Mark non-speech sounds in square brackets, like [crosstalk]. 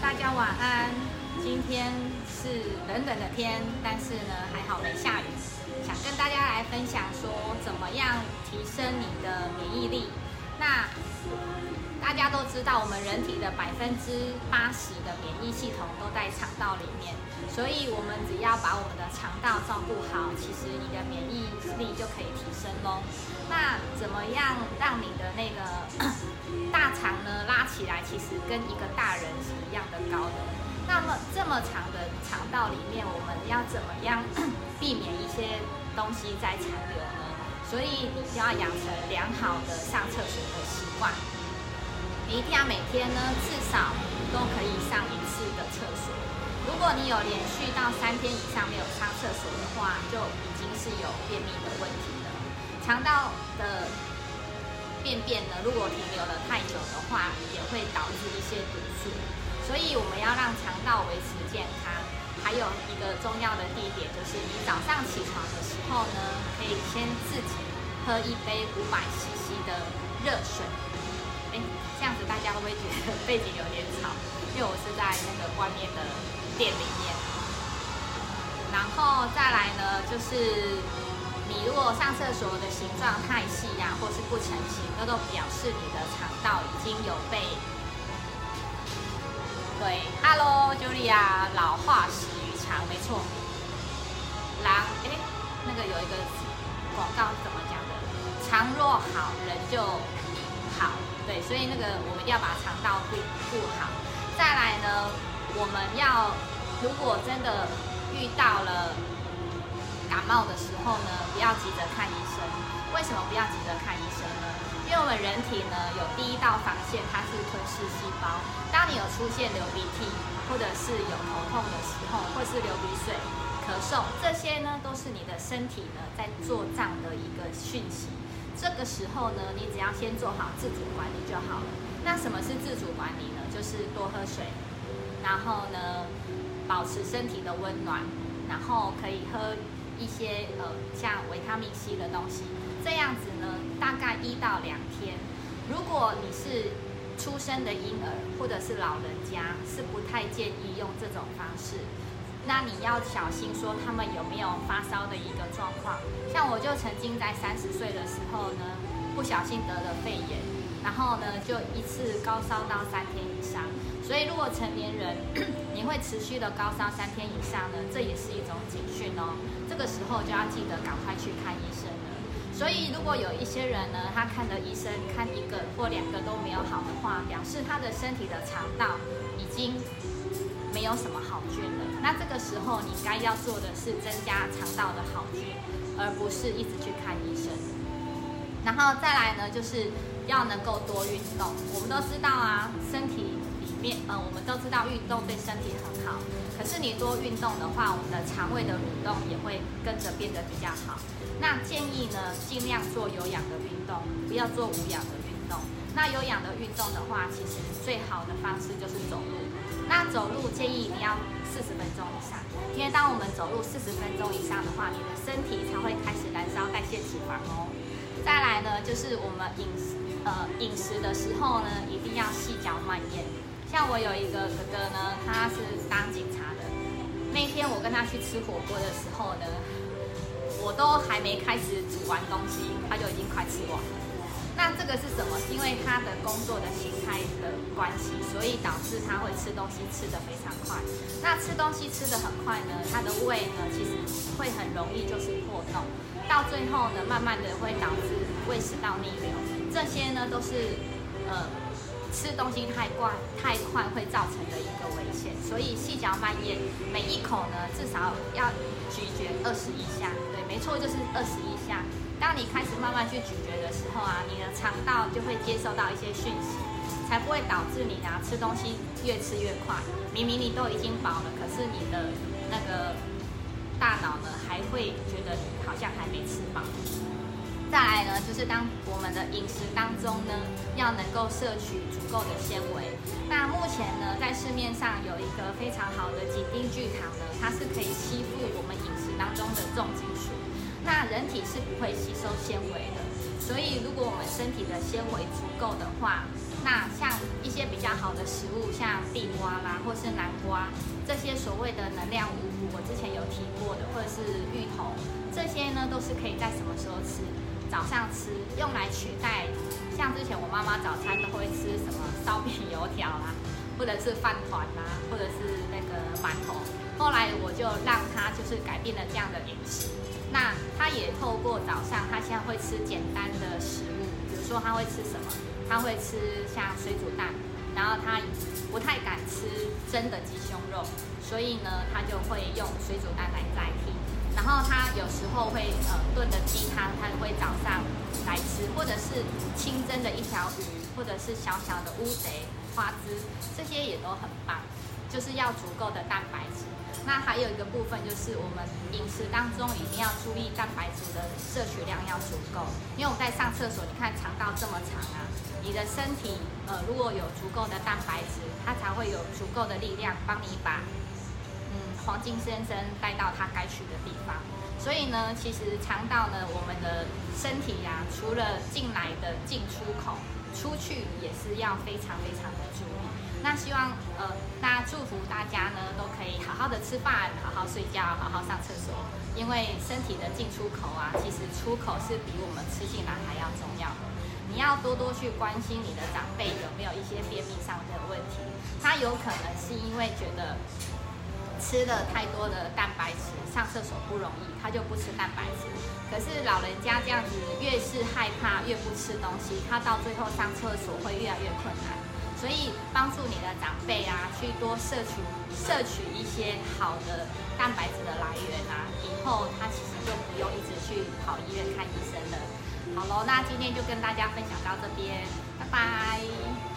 大家晚安。今天是冷冷的天，但是呢还好没下雨。想跟大家来分享说，怎么样提升你的免疫力。那大家都知道，我们人体的百分之八十的免疫系统都在肠道里面，所以我们只要把我们的肠道照顾好，其实你的免疫力就可以提升喽。那怎么样让你的那个 [clears throat] 大肠呢拉起来？其实跟一个大人是一样的高的。那么这么长的肠道里面，我们要怎么样 [clears throat] 避免一些东西在残留呢？所以你就要养成良好的上厕所的习惯。你一定要每天呢至少都可以上一次的厕所。如果你有连续到三天以上没有上厕所的话，就已经是有便秘的问题了。肠道的便便呢，如果停留了太久的话，也会导致一些毒素。所以我们要让肠道维持健康。还有一个重要的地点就是，你早上起床的时候呢，可以先自己喝一杯五百 CC 的热水。哎，这样子大家会不会觉得背景有点吵？因为我是在那个外面的店里面。然后再来呢，就是你如果上厕所的形状太细呀，或是不成形，那都表示你的肠道已经有被……对，Hello，Julia，老化死于肠，没错。狼，哎，那个有一个广告怎么讲的？肠若好，人就好。对，所以那个我们要把肠道顾顾好。再来呢，我们要如果真的遇到了感冒的时候呢，不要急着看医生。为什么不要急着看医生呢？因为我们人体呢有第一道防线，它是吞噬细胞。当你有出现流鼻涕，或者是有头痛的时候，或是流鼻水、咳嗽，这些呢都是你的身体呢在做账的一个讯息。这个时候呢，你只要先做好自主管理就好了。那什么是自主管理呢？就是多喝水，然后呢，保持身体的温暖，然后可以喝一些呃像维他命 C 的东西。这样子呢，大概一到两天。如果你是出生的婴儿或者是老人家，是不太建议用这种方式。那你要小心，说他们有没有发烧的一个状况。像我就曾经在三十岁的时候呢，不小心得了肺炎，然后呢就一次高烧到三天以上。所以如果成年人你会持续的高烧三天以上呢，这也是一种警讯哦。这个时候就要记得赶快去看医生了。所以如果有一些人呢，他看了医生看一个或两个都没有好的话，表示他的身体的肠道已经。没有什么好菌了，那这个时候你该要做的是增加肠道的好菌，而不是一直去看医生。然后再来呢，就是要能够多运动。我们都知道啊，身体里面，呃，我们都知道运动对身体很好。可是你多运动的话，我们的肠胃的蠕动也会跟着变得比较好。那建议呢，尽量做有氧的运动，不要做无氧的运动。那有氧的运动的话，其实最好的方式就是走路。走路建议你要四十分钟以上，因为当我们走路四十分钟以上的话，你的身体才会开始燃烧代谢脂肪哦。再来呢，就是我们饮食呃饮食的时候呢，一定要细嚼慢咽。像我有一个哥哥呢，他是当警察的，那天我跟他去吃火锅的时候呢，我都还没开始煮完东西，他就已经快吃完了。那这个是什么？因为他的工作的形态的关系，所以导致他会吃东西吃得非常快。那吃东西吃得很快呢，他的胃呢其实会很容易就是破洞，到最后呢，慢慢的会导致胃食道逆流。这些呢都是呃吃东西太快太快会造成的一个危险。所以细嚼慢咽，每一口呢至少要咀嚼二十一下。对，没错，就是二十一下。当你开始慢慢去咀嚼的时候啊，你的肠道就会接收到一些讯息，才不会导致你啊吃东西越吃越快。明明你都已经饱了，可是你的那个大脑呢还会觉得你好像还没吃饱。再来呢，就是当我们的饮食当中呢，要能够摄取足够的纤维。那目前呢，在市面上有一个非常好的几丁聚糖呢，它是可以吸附我们饮食当中的重金属。人体是不会吸收纤维的，所以如果我们身体的纤维足够的话，那像一些比较好的食物，像地瓜啦，或是南瓜，这些所谓的能量五谷，我之前有提过的，或者是芋头，这些呢都是可以在什么时候吃？早上吃，用来取代。像之前我妈妈早餐都会吃什么烧饼、油条啦，或者是饭团啦，后来我就让他就是改变了这样的饮食。那他也透过早上，他现在会吃简单的食物，比如说他会吃什么？他会吃像水煮蛋，然后他不太敢吃真的鸡胸肉，所以呢，他就会用水煮蛋来代替。然后他有时候会呃炖的鸡汤，他会早上来吃，或者是清蒸的一条鱼，或者是小小的乌贼、花枝，这些也都很棒，就是要足够的蛋白质。那还有一个部分就是我们饮食当中一定要注意蛋白质的摄取量要足够，因为我们在上厕所，你看肠道这么长啊，你的身体呃如果有足够的蛋白质，它才会有足够的力量帮你把嗯。黄金先生带到他该去的地方，所以呢，其实肠道呢，我们的身体呀，除了进来的进出口，出去也是要非常非常的注意。那希望呃，那祝福大家呢，都可以好好的吃饭，好好睡觉，好好上厕所。因为身体的进出口啊，其实出口是比我们吃进来还要重要的。你要多多去关心你的长辈有没有一些便秘上的问题，他有可能是因为觉得。吃了太多的蛋白质，上厕所不容易，他就不吃蛋白质。可是老人家这样子，越是害怕，越不吃东西，他到最后上厕所会越来越困难。所以帮助你的长辈啊，去多摄取摄取一些好的蛋白质的来源啊，以后他其实就不用一直去跑医院看医生了。好喽，那今天就跟大家分享到这边，拜拜。